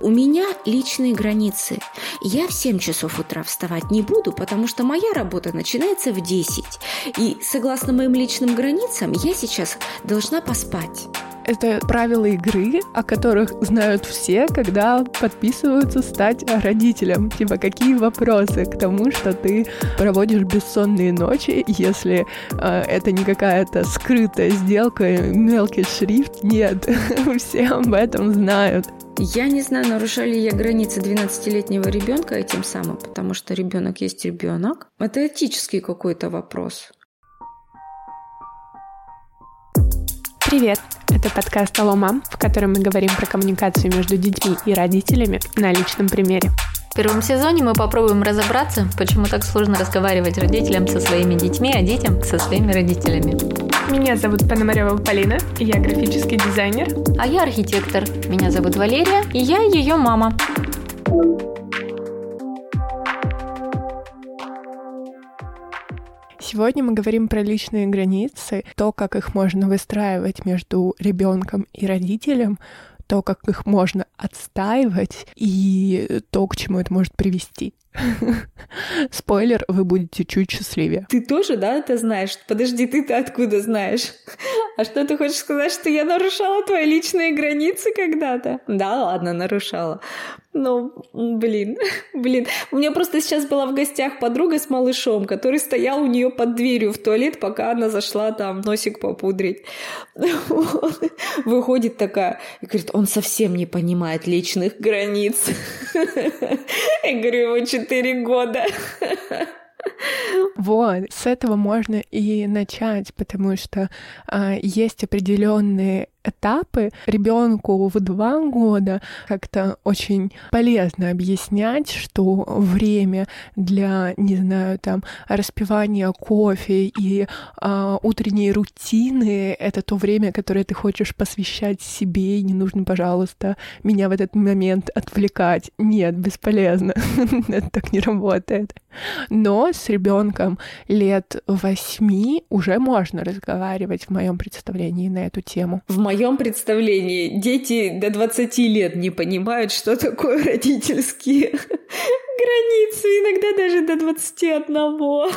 У меня личные границы. Я в 7 часов утра вставать не буду, потому что моя работа начинается в 10. И согласно моим личным границам, я сейчас должна поспать. Это правила игры, о которых знают все, когда подписываются стать родителем. Типа, какие вопросы к тому, что ты проводишь бессонные ночи, если э, это не какая-то скрытая сделка, мелкий шрифт. Нет, все об этом знают. Я не знаю, нарушали ли я границы 12-летнего ребенка этим самым, потому что ребенок есть ребенок. Это этический какой-то вопрос. Привет! Это подкаст «Алло, мам», в котором мы говорим про коммуникацию между детьми и родителями на личном примере. В первом сезоне мы попробуем разобраться, почему так сложно разговаривать родителям со своими детьми, а детям со своими родителями. Меня зовут Пономарева Полина, и я графический дизайнер. А я архитектор. Меня зовут Валерия, и я ее мама. Сегодня мы говорим про личные границы, то, как их можно выстраивать между ребенком и родителем, то, как их можно отстаивать и то, к чему это может привести. Спойлер, вы будете чуть счастливее. Ты тоже, да, это знаешь? Подожди, ты-то откуда знаешь? А что ты хочешь сказать, что я нарушала твои личные границы когда-то? Да, ладно, нарушала. Ну, блин, блин. У меня просто сейчас была в гостях подруга с малышом, который стоял у нее под дверью в туалет, пока она зашла там носик попудрить. Выходит такая и говорит, он совсем не понимает личных границ. Я говорю, ему 4 года. Вот, с этого можно и начать, потому что а, есть определенные этапы ребенку в два года как-то очень полезно объяснять, что время для, не знаю, там, распивания кофе и а, утренней рутины — это то время, которое ты хочешь посвящать себе, и не нужно, пожалуйста, меня в этот момент отвлекать. Нет, бесполезно. это так не работает. Но с ребенком лет восьми уже можно разговаривать в моем представлении на эту тему. В моем моем представлении дети до 20 лет не понимают, что такое родительские границы, иногда даже до 21.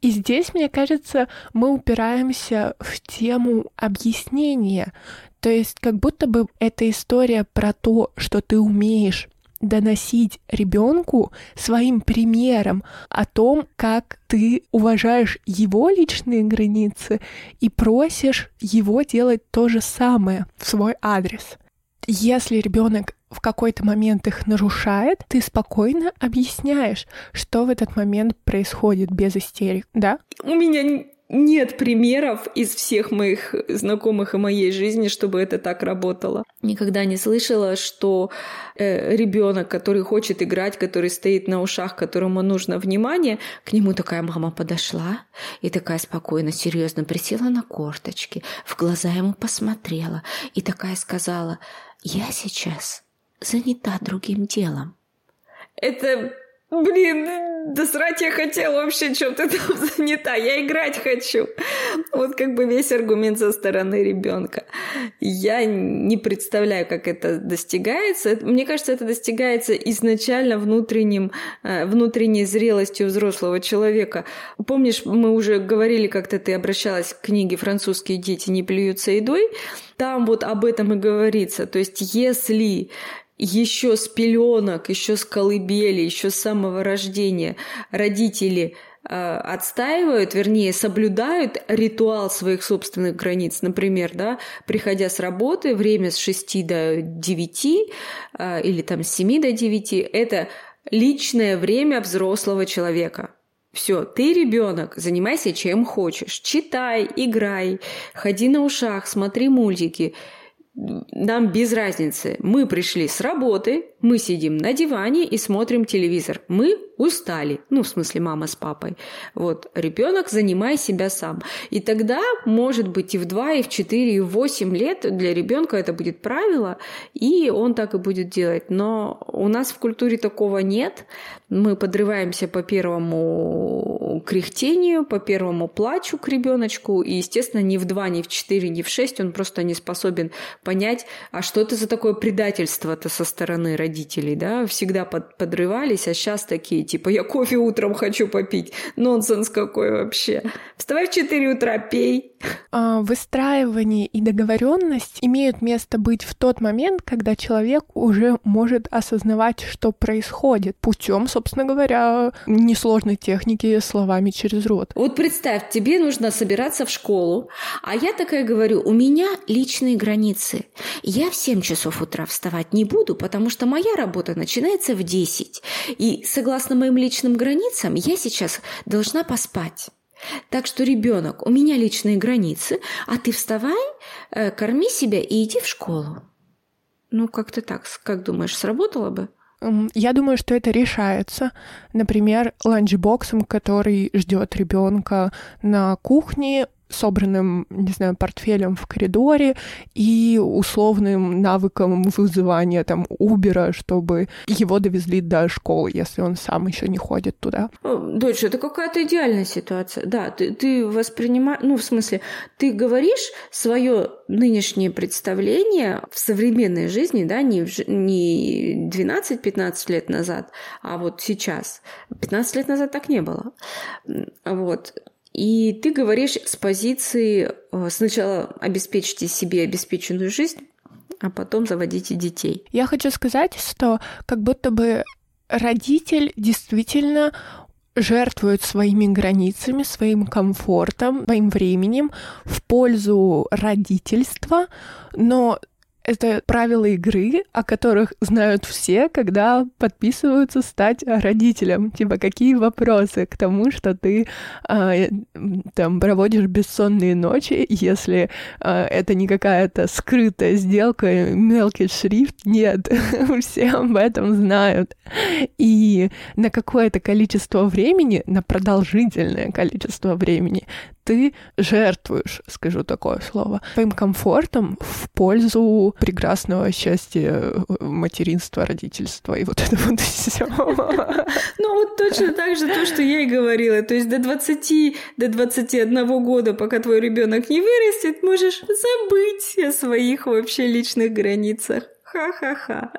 И здесь, мне кажется, мы упираемся в тему объяснения. То есть как будто бы эта история про то, что ты умеешь доносить ребенку своим примером о том, как ты уважаешь его личные границы и просишь его делать то же самое в свой адрес. Если ребенок в какой-то момент их нарушает, ты спокойно объясняешь, что в этот момент происходит без истерик, да? У меня нет примеров из всех моих знакомых и моей жизни, чтобы это так работало. Никогда не слышала, что э, ребенок, который хочет играть, который стоит на ушах, которому нужно внимание, к нему такая мама подошла и такая спокойно, серьезно присела на корточки, в глаза ему посмотрела и такая сказала: "Я сейчас занята другим делом". Это Блин, да срать я хотела вообще, чем ты там занята, я играть хочу. Вот как бы весь аргумент со стороны ребенка. Я не представляю, как это достигается. Мне кажется, это достигается изначально внутренним, э, внутренней зрелостью взрослого человека. Помнишь, мы уже говорили, как-то ты обращалась к книге «Французские дети не плюются едой», там вот об этом и говорится. То есть, если еще с пеленок, еще с колыбели, еще с самого рождения родители э, отстаивают, вернее, соблюдают ритуал своих собственных границ. Например, да, приходя с работы, время с 6 до 9 э, или там с 7 до 9 – это личное время взрослого человека. Все, ты ребенок, занимайся чем хочешь. Читай, играй, ходи на ушах, смотри мультики – нам без разницы. Мы пришли с работы, мы сидим на диване и смотрим телевизор. Мы устали. Ну, в смысле, мама с папой. Вот, ребенок, занимай себя сам. И тогда, может быть, и в 2, и в 4, и в 8 лет для ребенка это будет правило, и он так и будет делать. Но у нас в культуре такого нет. Мы подрываемся по первому кряхтению, по первому плачу к ребеночку, и, естественно, ни в два, ни в четыре, ни в шесть он просто не способен понять, а что это за такое предательство-то со стороны родителей, да, всегда под, подрывались, а сейчас такие, типа, я кофе утром хочу попить, нонсенс какой вообще, вставай в четыре утра, пей. А, выстраивание и договоренность имеют место быть в тот момент, когда человек уже может осознавать, что происходит, путем, собственно говоря, несложной техники словами через рот. Вот представь, тебе нужно собираться в школу, а я такая говорю, у меня личные границы. Я в 7 часов утра вставать не буду, потому что моя работа начинается в 10. И согласно моим личным границам, я сейчас должна поспать. Так что, ребенок, у меня личные границы, а ты вставай, э, корми себя и иди в школу. Ну, как-то так. Как думаешь, сработало бы? Я думаю, что это решается. Например, ланчбоксом, который ждет ребенка на кухне, собранным, не знаю, портфелем в коридоре и условным навыком вызывания там Убера, чтобы его довезли до школы, если он сам еще не ходит туда. Дочь, это какая-то идеальная ситуация. Да, ты, ты воспринимаешь, ну, в смысле, ты говоришь свое нынешнее представление в современной жизни, да, не, в, не 12-15 лет назад, а вот сейчас. 15 лет назад так не было. Вот. И ты говоришь с позиции э, сначала обеспечьте себе обеспеченную жизнь, а потом заводите детей. Я хочу сказать, что как будто бы родитель действительно жертвует своими границами, своим комфортом, своим временем в пользу родительства, но это правила игры, о которых знают все, когда подписываются стать родителем. Типа, какие вопросы к тому, что ты э, там проводишь бессонные ночи, если э, это не какая-то скрытая сделка, мелкий шрифт. Нет, все об этом знают. И на какое-то количество времени, на продолжительное количество времени, ты жертвуешь, скажу такое слово, своим комфортом в пользу прекрасного счастья э, материнства, родительства и вот это вот все. Ну вот точно так же то, что я и говорила. То есть до 20, до 21 года, пока твой ребенок не вырастет, можешь забыть о своих вообще личных границах. Ха-ха-ха.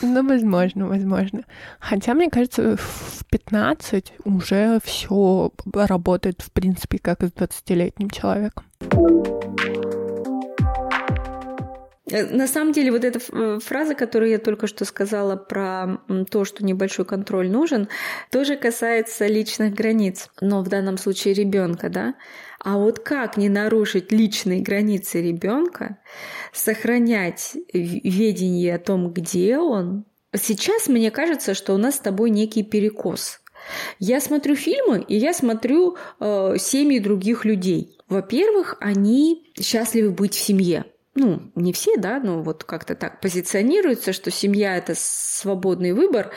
Ну, возможно, возможно. Хотя, мне кажется, в 15 уже все работает, в принципе, как и с 20-летним человеком. Э, на самом деле, вот эта э, фраза, которую я только что сказала про то, что небольшой контроль нужен, тоже касается личных границ, но в данном случае ребенка, да. А вот как не нарушить личные границы ребенка, сохранять ведение о том, где он? Сейчас мне кажется, что у нас с тобой некий перекос. Я смотрю фильмы, и я смотрю э, семьи других людей. Во-первых, они счастливы быть в семье ну, не все, да, но вот как-то так позиционируется, что семья – это свободный выбор.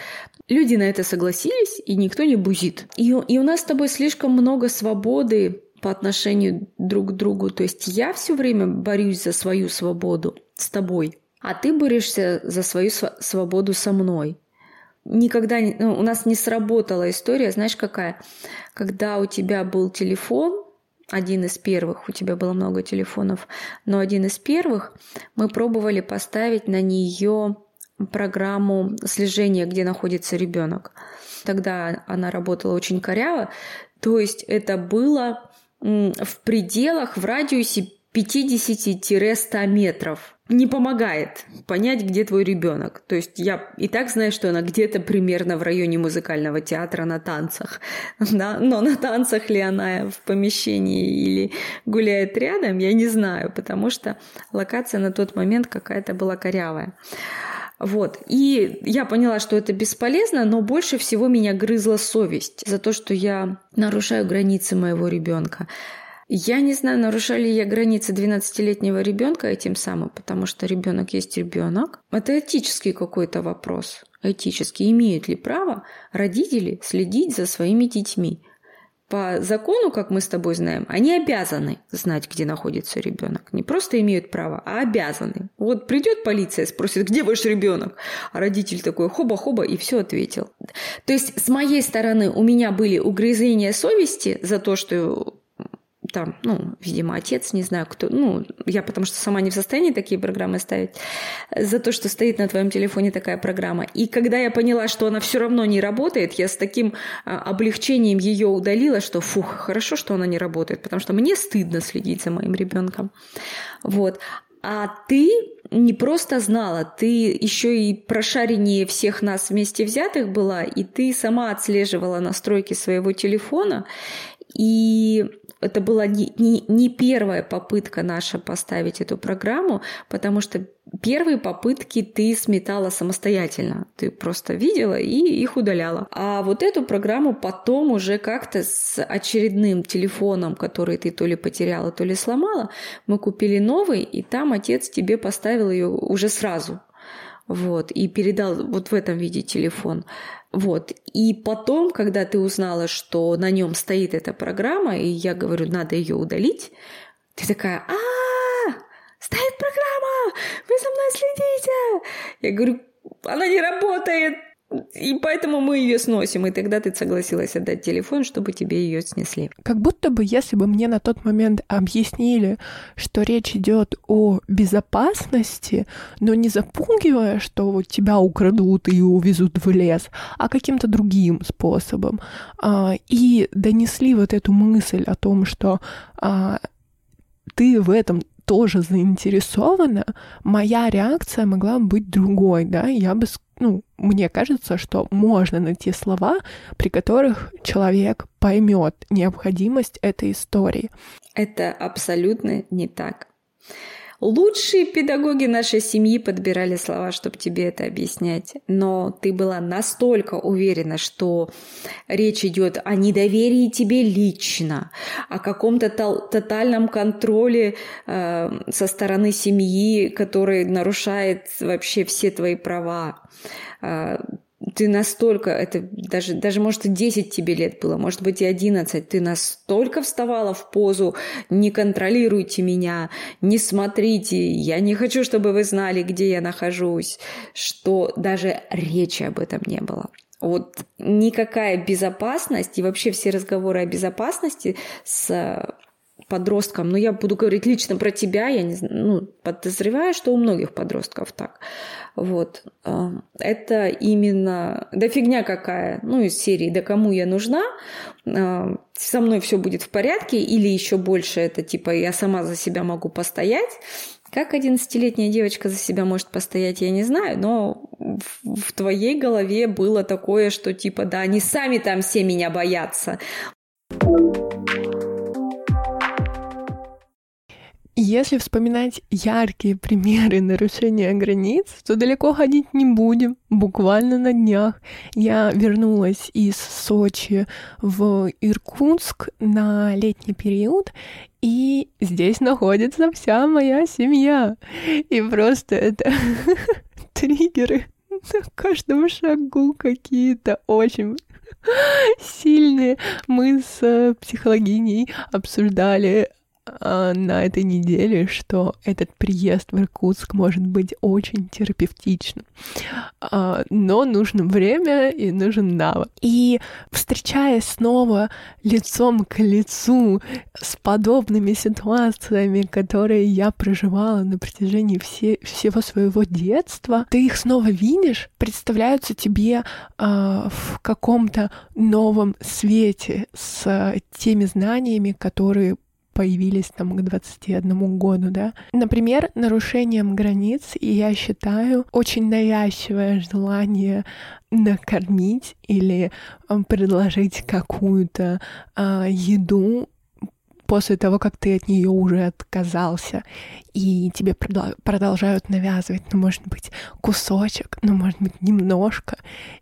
Люди на это согласились, и никто не бузит. И, и у нас с тобой слишком много свободы по отношению друг к другу. То есть я все время борюсь за свою свободу с тобой, а ты борешься за свою свободу со мной. Никогда не, ну, у нас не сработала история, знаешь какая? Когда у тебя был телефон, один из первых, у тебя было много телефонов, но один из первых, мы пробовали поставить на нее программу слежения, где находится ребенок. Тогда она работала очень коряво, то есть это было в пределах, в радиусе 50-100 метров. Не помогает понять, где твой ребенок. То есть я и так знаю, что она где-то примерно в районе музыкального театра на танцах. Да? Но на танцах ли она в помещении или гуляет рядом, я не знаю, потому что локация на тот момент какая-то была корявая. Вот. И я поняла, что это бесполезно, но больше всего меня грызла совесть за то, что я нарушаю границы моего ребенка. Я не знаю, нарушали ли я границы 12-летнего ребенка этим самым, потому что ребенок есть ребенок. Это этический какой-то вопрос. Этический. Имеют ли право родители следить за своими детьми? По закону, как мы с тобой знаем, они обязаны знать, где находится ребенок. Не просто имеют право, а обязаны. Вот придет полиция, спросит, где ваш ребенок? А родитель такой хоба-хоба и все ответил. То есть с моей стороны у меня были угрызения совести за то, что там, ну, видимо, отец, не знаю, кто, ну, я потому что сама не в состоянии такие программы ставить, за то, что стоит на твоем телефоне такая программа. И когда я поняла, что она все равно не работает, я с таким а, облегчением ее удалила, что, фух, хорошо, что она не работает, потому что мне стыдно следить за моим ребенком. Вот. А ты не просто знала, ты еще и прошареннее всех нас вместе взятых была, и ты сама отслеживала настройки своего телефона, и это была не, не, не первая попытка наша поставить эту программу, потому что первые попытки ты сметала самостоятельно. Ты просто видела и их удаляла. А вот эту программу потом уже как-то с очередным телефоном, который ты то ли потеряла, то ли сломала, мы купили новый, и там отец тебе поставил ее уже сразу. Вот, и передал вот в этом виде телефон. Вот. И потом, когда ты узнала, что на нем стоит эта программа, и я говорю, надо ее удалить, ты такая, а, стоит программа, вы за мной следите. Я говорю, она не работает, и поэтому мы ее сносим. И тогда ты согласилась отдать телефон, чтобы тебе ее снесли. Как будто бы, если бы мне на тот момент объяснили, что речь идет о безопасности, но не запугивая, что вот тебя украдут и увезут в лес, а каким-то другим способом, а, и донесли вот эту мысль о том, что а, ты в этом тоже заинтересована, моя реакция могла быть другой, да, я бы ну, мне кажется, что можно найти слова, при которых человек поймет необходимость этой истории. Это абсолютно не так. Лучшие педагоги нашей семьи подбирали слова, чтобы тебе это объяснять. Но ты была настолько уверена, что речь идет о недоверии тебе лично, о каком-то тотальном контроле э, со стороны семьи, который нарушает вообще все твои права э, ты настолько, это даже, даже может и 10 тебе лет было, может быть и 11, ты настолько вставала в позу «не контролируйте меня, не смотрите, я не хочу, чтобы вы знали, где я нахожусь», что даже речи об этом не было. Вот никакая безопасность и вообще все разговоры о безопасности с подросткам, но я буду говорить лично про тебя, я не ну, подозреваю, что у многих подростков так. Вот. Это именно, да фигня какая, ну, из серии «Да кому я нужна?», со мной все будет в порядке, или еще больше это типа «Я сама за себя могу постоять», как 11-летняя девочка за себя может постоять, я не знаю, но в твоей голове было такое, что типа, да, они сами там все меня боятся. Если вспоминать яркие примеры нарушения границ, то далеко ходить не будем. Буквально на днях я вернулась из Сочи в Иркутск на летний период, и здесь находится вся моя семья. И просто это триггеры на каждом шагу какие-то очень сильные. Мы с психологиней обсуждали на этой неделе, что этот приезд в Иркутск может быть очень терапевтичным. А, но нужно время и нужен навык. И встречаясь снова лицом к лицу с подобными ситуациями, которые я проживала на протяжении все, всего своего детства, ты их снова видишь, представляются тебе э, в каком-то новом свете с теми знаниями, которые появились там к 21 году, да. Например, нарушением границ, и я считаю, очень навязчивое желание накормить или предложить какую-то а, еду после того, как ты от нее уже отказался, и тебе продолжают навязывать, ну, может быть, кусочек, ну, может быть, немножко.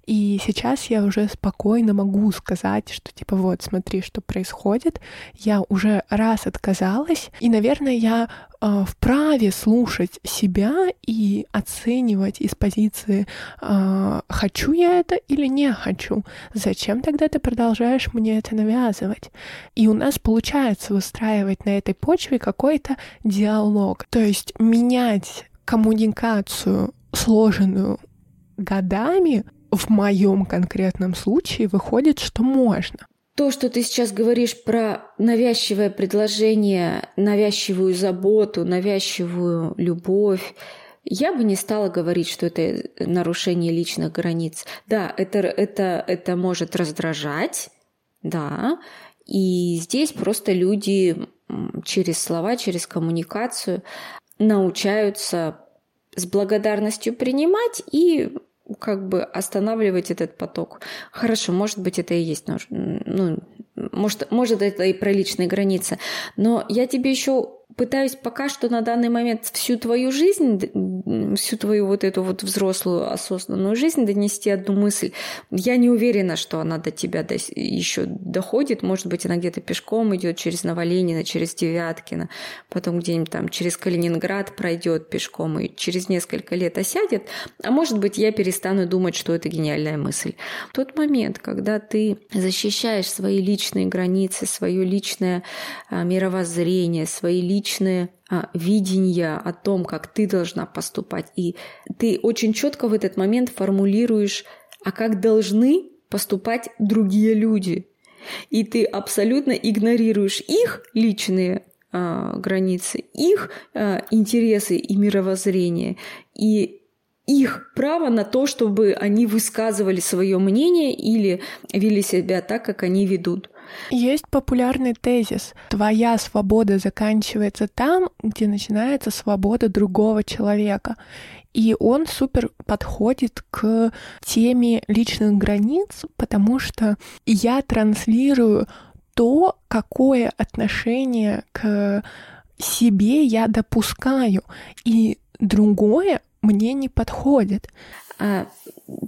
И сейчас я уже спокойно могу сказать, что, типа, вот, смотри, что происходит. Я уже раз отказалась, и, наверное, я вправе слушать себя и оценивать из позиции э, «хочу я это или не хочу?». Зачем тогда ты продолжаешь мне это навязывать? И у нас получается выстраивать на этой почве какой-то диалог. То есть менять коммуникацию, сложенную годами, в моем конкретном случае выходит, что можно. То, что ты сейчас говоришь про навязчивое предложение, навязчивую заботу, навязчивую любовь, я бы не стала говорить, что это нарушение личных границ. Да, это, это, это может раздражать, да, и здесь просто люди через слова, через коммуникацию научаются с благодарностью принимать и как бы останавливать этот поток. Хорошо, может быть, это и есть, ну, может, может это и про личные границы, но я тебе еще пытаюсь пока что на данный момент всю твою жизнь, всю твою вот эту вот взрослую осознанную жизнь донести одну мысль. Я не уверена, что она до тебя до, еще доходит. Может быть, она где-то пешком идет через Новоленина, через Девяткина, потом где-нибудь там через Калининград пройдет пешком и через несколько лет осядет. А может быть, я перестану думать, что это гениальная мысль. Тот момент, когда ты защищаешь свои личные границы, свое личное а, мировоззрение, свои личные личное а, видение о том, как ты должна поступать. И ты очень четко в этот момент формулируешь, а как должны поступать другие люди. И ты абсолютно игнорируешь их личные а, границы, их а, интересы и мировоззрение, и их право на то, чтобы они высказывали свое мнение или вели себя так, как они ведут. Есть популярный тезис. Твоя свобода заканчивается там, где начинается свобода другого человека. И он супер подходит к теме личных границ, потому что я транслирую то, какое отношение к себе я допускаю, и другое мне не подходит. А,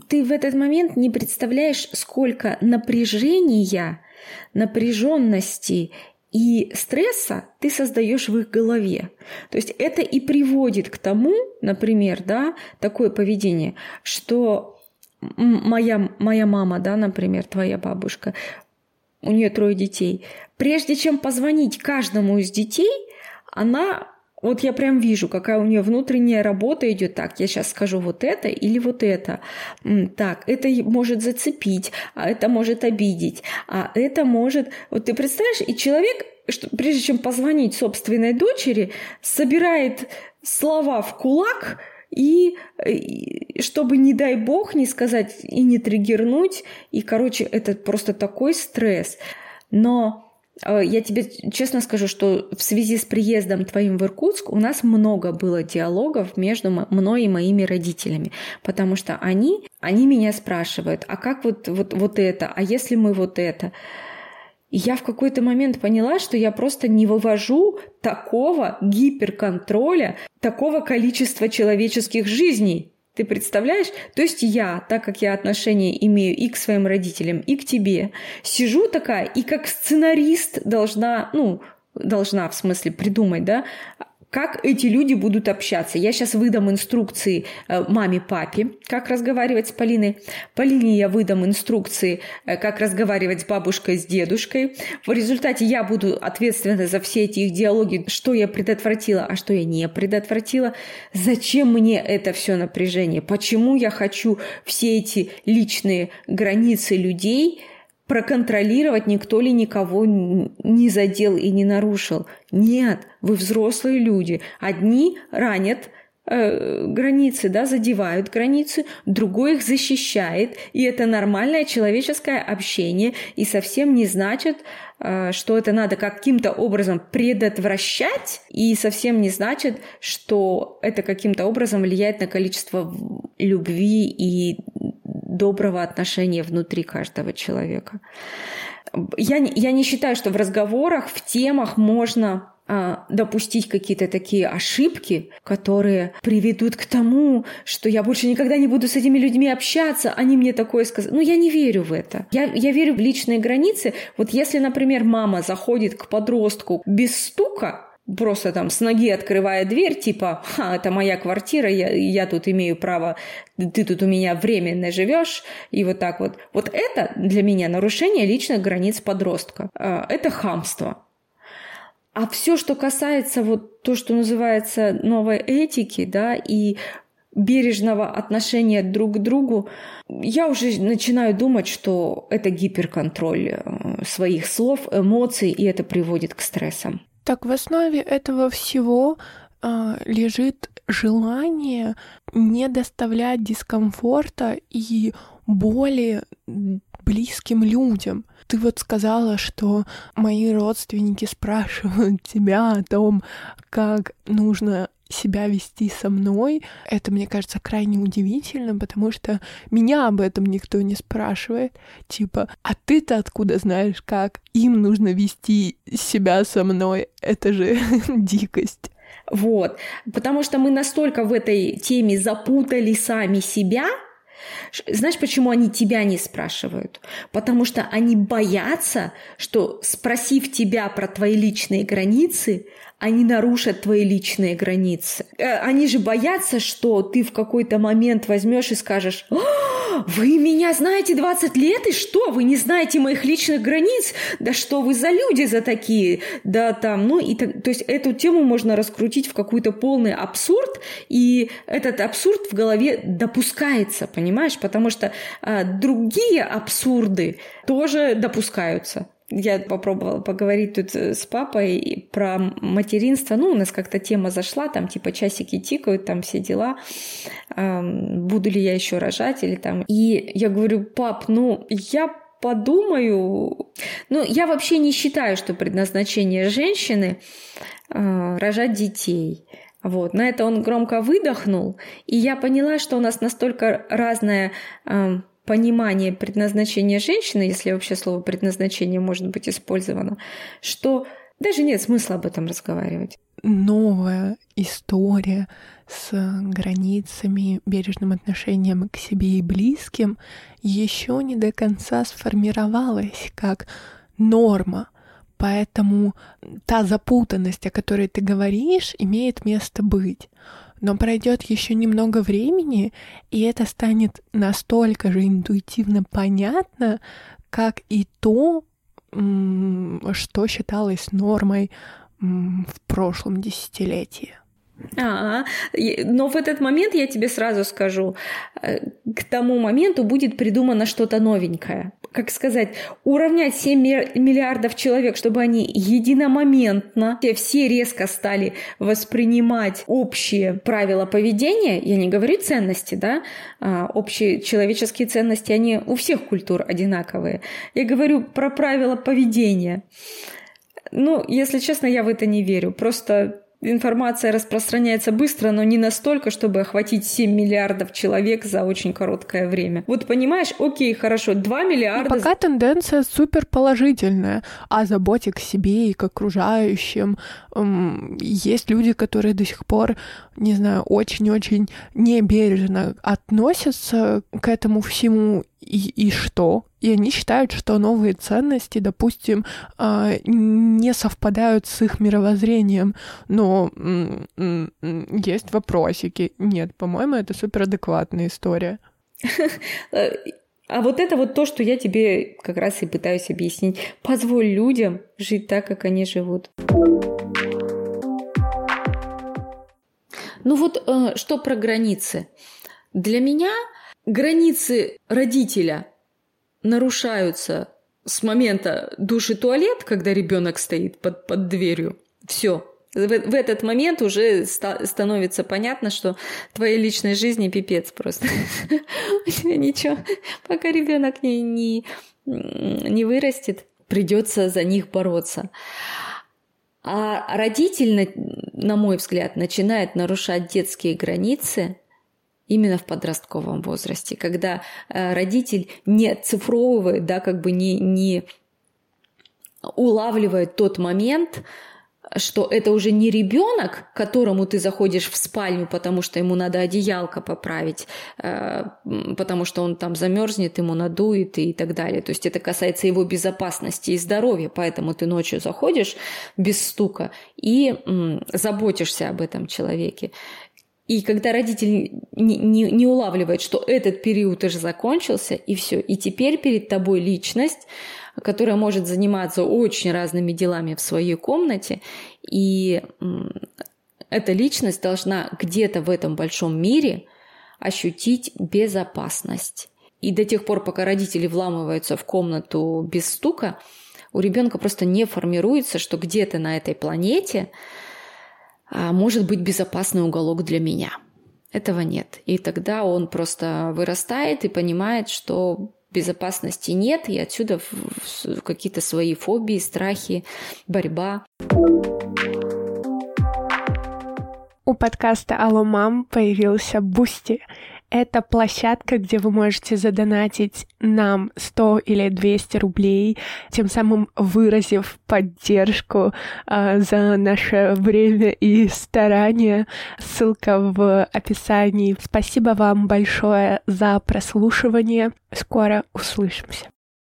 ты в этот момент не представляешь, сколько напряжения напряженности и стресса ты создаешь в их голове. То есть это и приводит к тому, например, да, такое поведение, что моя, моя мама, да, например, твоя бабушка, у нее трое детей, прежде чем позвонить каждому из детей, она вот я прям вижу, какая у нее внутренняя работа идет. Так, я сейчас скажу вот это или вот это. Так, это может зацепить, а это может обидеть, а это может... Вот ты представляешь, и человек, что, прежде чем позвонить собственной дочери, собирает слова в кулак, и, и чтобы, не дай бог, не сказать и не триггернуть. И, короче, это просто такой стресс. Но я тебе честно скажу, что в связи с приездом твоим в Иркутск у нас много было диалогов между мной и моими родителями, потому что они, они меня спрашивают, а как вот, вот, вот это, а если мы вот это? И я в какой-то момент поняла, что я просто не вывожу такого гиперконтроля, такого количества человеческих жизней ты представляешь? То есть я, так как я отношения имею и к своим родителям, и к тебе, сижу такая и как сценарист должна, ну, должна в смысле придумать, да, как эти люди будут общаться. Я сейчас выдам инструкции э, маме, папе, как разговаривать с Полиной. Полине я выдам инструкции, э, как разговаривать с бабушкой, с дедушкой. В результате я буду ответственна за все эти их диалоги, что я предотвратила, а что я не предотвратила. Зачем мне это все напряжение? Почему я хочу все эти личные границы людей – проконтролировать, никто ли никого не задел и не нарушил. Нет, вы взрослые люди. Одни ранят э, границы, да, задевают границы, другой их защищает, и это нормальное человеческое общение, и совсем не значит, э, что это надо каким-то образом предотвращать, и совсем не значит, что это каким-то образом влияет на количество любви и доброго отношения внутри каждого человека. Я, я не считаю, что в разговорах, в темах можно а, допустить какие-то такие ошибки, которые приведут к тому, что я больше никогда не буду с этими людьми общаться, они мне такое сказали. Ну, я не верю в это. Я, я верю в личные границы. Вот если, например, мама заходит к подростку без стука, просто там с ноги открывая дверь, типа, Ха, это моя квартира, я, я тут имею право, ты тут у меня временно живешь, и вот так вот. Вот это для меня нарушение личных границ подростка. А, это хамство. А все, что касается вот то, что называется новой этики, да, и бережного отношения друг к другу, я уже начинаю думать, что это гиперконтроль э, своих слов, эмоций, и это приводит к стрессам. Так в основе этого всего э, лежит желание не доставлять дискомфорта и боли близким людям. Ты вот сказала, что мои родственники спрашивают тебя о том, как нужно себя вести со мной, это, мне кажется, крайне удивительно, потому что меня об этом никто не спрашивает. Типа, а ты-то откуда знаешь, как им нужно вести себя со мной? Это же дикость. Вот. Потому что мы настолько в этой теме запутали сами себя, знаешь, почему они тебя не спрашивают? Потому что они боятся, что спросив тебя про твои личные границы, они нарушат твои личные границы. Э, они же боятся, что ты в какой-то момент возьмешь и скажешь, вы меня знаете 20 лет, и что, вы не знаете моих личных границ? Да что вы за люди за такие? Да там, ну, и, то есть эту тему можно раскрутить в какой-то полный абсурд, и этот абсурд в голове допускается, понимаешь? Потому что а, другие абсурды тоже допускаются я попробовала поговорить тут э, с папой про материнство. Ну, у нас как-то тема зашла, там типа часики тикают, там все дела. Буду ли я еще рожать или там. И я говорю, пап, ну, я подумаю. Ну, я вообще не считаю, что предназначение женщины э, рожать детей. Вот. На это он громко выдохнул, и я поняла, что у нас настолько разная понимание предназначения женщины, если вообще слово предназначение может быть использовано, что даже нет смысла об этом разговаривать. Новая история с границами, бережным отношением к себе и близким еще не до конца сформировалась как норма. Поэтому та запутанность, о которой ты говоришь, имеет место быть но пройдет еще немного времени, и это станет настолько же интуитивно понятно, как и то, что считалось нормой в прошлом десятилетии. А, но в этот момент я тебе сразу скажу, э, к тому моменту будет придумано что-то новенькое. Как сказать, уравнять 7 миллиардов человек, чтобы они единомоментно все резко стали воспринимать общие правила поведения, я не говорю ценности, да, а общие человеческие ценности, они у всех культур одинаковые. Я говорю про правила поведения. Ну, если честно, я в это не верю. Просто информация распространяется быстро, но не настолько, чтобы охватить 7 миллиардов человек за очень короткое время. Вот понимаешь, окей, хорошо, 2 миллиарда... Но пока тенденция супер положительная, о заботе к себе и к окружающим. Есть люди, которые до сих пор, не знаю, очень-очень небережно относятся к этому всему и, и что? И они считают, что новые ценности, допустим, а, не совпадают с их мировоззрением. Но есть вопросики. Нет, по-моему, это суперадекватная история. А вот это вот то, что я тебе как раз и пытаюсь объяснить. Позволь людям жить так, как они живут. Ну вот э, что про границы. Для меня границы родителя нарушаются с момента души туалет, когда ребенок стоит под, под дверью. Все. В, в этот момент уже ста- становится понятно, что твоей личной жизни пипец просто. Ничего, пока ребенок не, не, не вырастет, придется за них бороться. А родитель, на мой взгляд, начинает нарушать детские границы именно в подростковом возрасте, когда э, родитель не оцифровывает, да, как бы не, не улавливает тот момент, что это уже не ребенок, которому ты заходишь в спальню, потому что ему надо одеялко поправить, э, потому что он там замерзнет, ему надует и так далее. То есть это касается его безопасности и здоровья, поэтому ты ночью заходишь без стука и заботишься об этом человеке. И когда родитель не, не, не улавливает, что этот период уже закончился, и все, и теперь перед тобой личность, которая может заниматься очень разными делами в своей комнате, и эта личность должна где-то в этом большом мире ощутить безопасность. И до тех пор, пока родители вламываются в комнату без стука, у ребенка просто не формируется, что где-то на этой планете может быть безопасный уголок для меня. Этого нет. И тогда он просто вырастает и понимает, что безопасности нет, и отсюда какие-то свои фобии, страхи, борьба. У подкаста «Алло, мам» появился Boosty. Это площадка, где вы можете задонатить нам 100 или 200 рублей, тем самым выразив поддержку э, за наше время и старания. Ссылка в описании. Спасибо вам большое за прослушивание. Скоро услышимся.